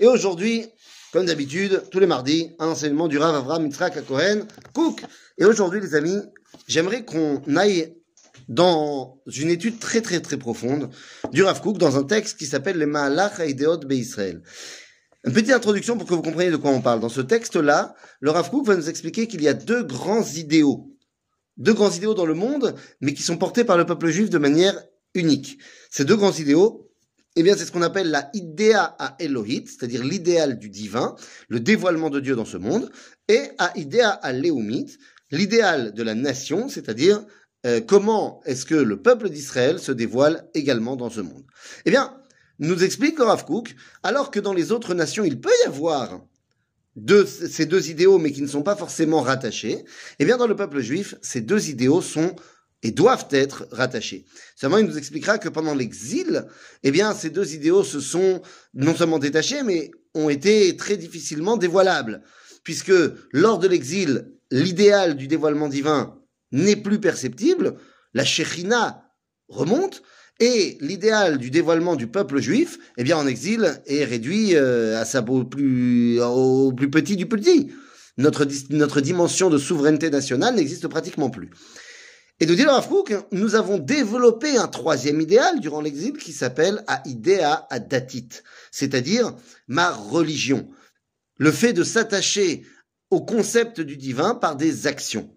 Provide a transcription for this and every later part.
Et aujourd'hui, comme d'habitude, tous les mardis, un enseignement du Rav Avram Yitzhak Kohen, Cook. Et aujourd'hui, les amis, j'aimerais qu'on aille dans une étude très très très profonde du Rav Cook dans un texte qui s'appelle les Mahalach Haideot Israël. Une petite introduction pour que vous compreniez de quoi on parle. Dans ce texte-là, le Rav Kook va nous expliquer qu'il y a deux grands idéaux. Deux grands idéaux dans le monde, mais qui sont portés par le peuple juif de manière unique. Ces deux grands idéaux, eh bien, c'est ce qu'on appelle la idea à Elohit, c'est-à-dire l'idéal du divin, le dévoilement de Dieu dans ce monde, et à idea à Leumit, l'idéal de la nation, c'est-à-dire euh, comment est-ce que le peuple d'Israël se dévoile également dans ce monde. Eh bien, nous explique Rav Kook, alors que dans les autres nations, il peut y avoir ces deux idéaux, mais qui ne sont pas forcément rattachés, eh bien, dans le peuple juif, ces deux idéaux sont et doivent être rattachés. Seulement, il nous expliquera que pendant l'exil, eh bien, ces deux idéaux se sont non seulement détachés, mais ont été très difficilement dévoilables. Puisque lors de l'exil, l'idéal du dévoilement divin n'est plus perceptible, la Shekhinah remonte, et l'idéal du dévoilement du peuple juif, eh bien, en exil, est réduit euh, à sa plus, au plus petit du petit. Notre, notre dimension de souveraineté nationale n'existe pratiquement plus. Et nous dit le Rav nous avons développé un troisième idéal durant l'exil qui s'appelle Aïdea Adatit, c'est-à-dire ma religion. Le fait de s'attacher au concept du divin par des actions.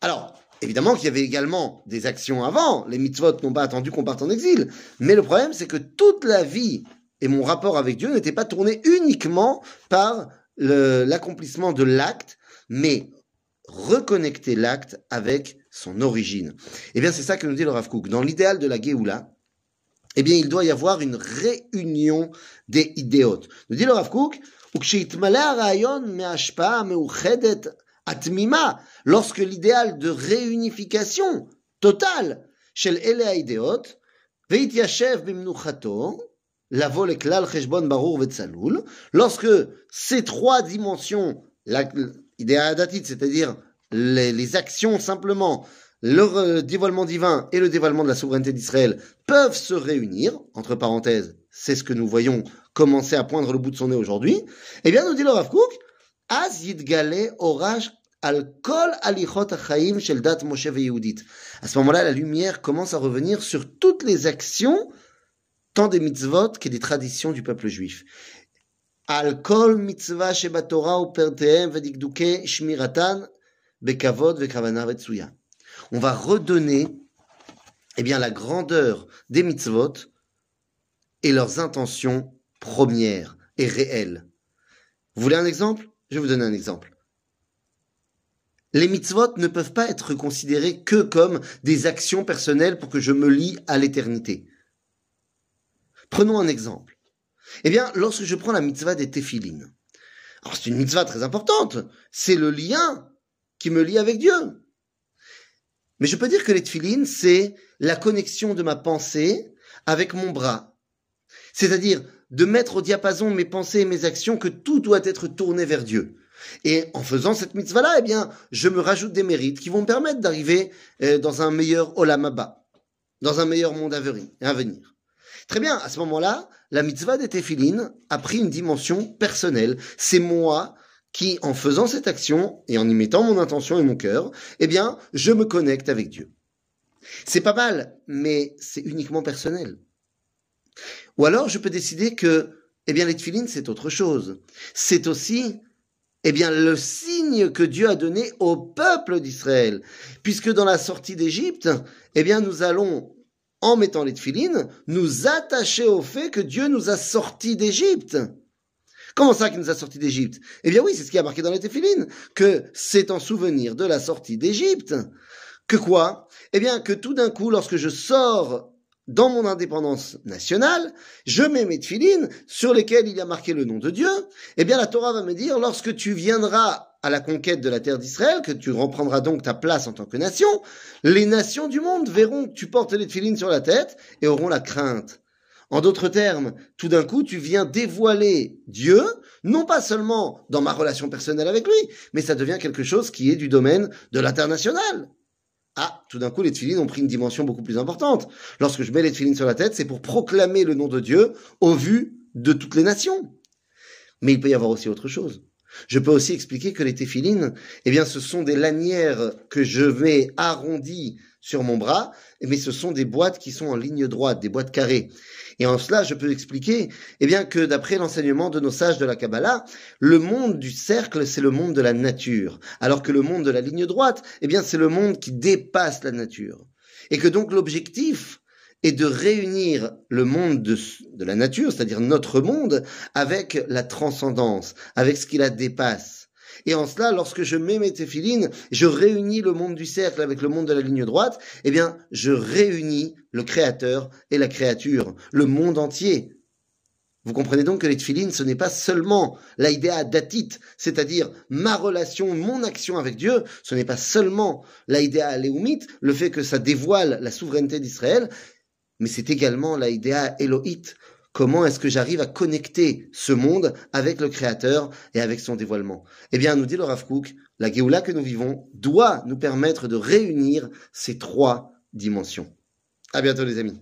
Alors, évidemment qu'il y avait également des actions avant, les mitzvot n'ont pas attendu qu'on parte en exil, mais le problème c'est que toute la vie et mon rapport avec Dieu n'était pas tourné uniquement par l'accomplissement de l'acte, mais reconnecter l'acte avec son origine. Eh bien, c'est ça que nous dit le Rav Kook. Dans l'idéal de la Géoula, eh bien, il doit y avoir une réunion des idéotes. Nous dit le Rav Kook, lorsque l'idéal de réunification totale chez les idéot, lorsque ces trois dimensions c'est-à-dire les, actions simplement, le dévoilement divin et le dévoilement de la souveraineté d'Israël peuvent se réunir, entre parenthèses, c'est ce que nous voyons commencer à poindre le bout de son nez aujourd'hui, eh bien, nous dit le Rav Kook, Az orage al kol alichot shel dat Moshe À ce moment-là, la lumière commence à revenir sur toutes les actions, tant des mitzvot que des traditions du peuple juif. On va redonner eh bien, la grandeur des mitzvot et leurs intentions premières et réelles. Vous voulez un exemple? Je vais vous donner un exemple. Les mitzvot ne peuvent pas être considérés que comme des actions personnelles pour que je me lie à l'éternité. Prenons un exemple. Eh bien, lorsque je prends la mitzvah des téphilines, alors c'est une mitzvah très importante, c'est le lien qui me lie avec Dieu. Mais je peux dire que les téphilines, c'est la connexion de ma pensée avec mon bras. C'est-à-dire de mettre au diapason mes pensées et mes actions que tout doit être tourné vers Dieu. Et en faisant cette mitzvah-là, eh bien, je me rajoute des mérites qui vont me permettre d'arriver euh, dans un meilleur olamaba, dans un meilleur monde à venir. Très bien, à ce moment-là, la mitzvah des téphilines a pris une dimension personnelle. C'est moi qui, en faisant cette action et en y mettant mon intention et mon cœur, eh bien, je me connecte avec Dieu. C'est pas mal, mais c'est uniquement personnel. Ou alors, je peux décider que, eh bien, les téphilines, c'est autre chose. C'est aussi, eh bien, le signe que Dieu a donné au peuple d'Israël. Puisque dans la sortie d'Égypte, eh bien, nous allons en mettant les tefilines, nous attacher au fait que Dieu nous a sortis d'Égypte. Comment ça qu'il nous a sortis d'Égypte? Eh bien oui, c'est ce qui a marqué dans les téphilines, que c'est en souvenir de la sortie d'Égypte. Que quoi? Eh bien que tout d'un coup, lorsque je sors dans mon indépendance nationale, je mets mes tefilines sur lesquelles il y a marqué le nom de Dieu. Eh bien la Torah va me dire, lorsque tu viendras à la conquête de la terre d'Israël, que tu reprendras donc ta place en tant que nation, les nations du monde verront que tu portes les tefilines sur la tête et auront la crainte. En d'autres termes, tout d'un coup, tu viens dévoiler Dieu, non pas seulement dans ma relation personnelle avec lui, mais ça devient quelque chose qui est du domaine de l'international. Ah, tout d'un coup, les tefilines ont pris une dimension beaucoup plus importante. Lorsque je mets les tefilines sur la tête, c'est pour proclamer le nom de Dieu au vu de toutes les nations. Mais il peut y avoir aussi autre chose. Je peux aussi expliquer que les téphilines, eh bien, ce sont des lanières que je vais arrondir sur mon bras, mais ce sont des boîtes qui sont en ligne droite, des boîtes carrées. Et en cela, je peux expliquer, eh bien, que d'après l'enseignement de nos sages de la Kabbalah, le monde du cercle, c'est le monde de la nature, alors que le monde de la ligne droite, eh bien, c'est le monde qui dépasse la nature. Et que donc l'objectif est de réunir le monde de, la nature, c'est-à-dire notre monde, avec la transcendance, avec ce qui la dépasse. Et en cela, lorsque je mets mes téphilines, je réunis le monde du cercle avec le monde de la ligne droite, eh bien, je réunis le créateur et la créature, le monde entier. Vous comprenez donc que les téphilines, ce n'est pas seulement l'idée datit, c'est-à-dire ma relation, mon action avec Dieu, ce n'est pas seulement l'idée léoumite, le fait que ça dévoile la souveraineté d'Israël, mais c'est également l'idée Elohit, Comment est-ce que j'arrive à connecter ce monde avec le Créateur et avec son dévoilement? Eh bien, nous dit le Rav la Géoula que nous vivons doit nous permettre de réunir ces trois dimensions. À bientôt les amis.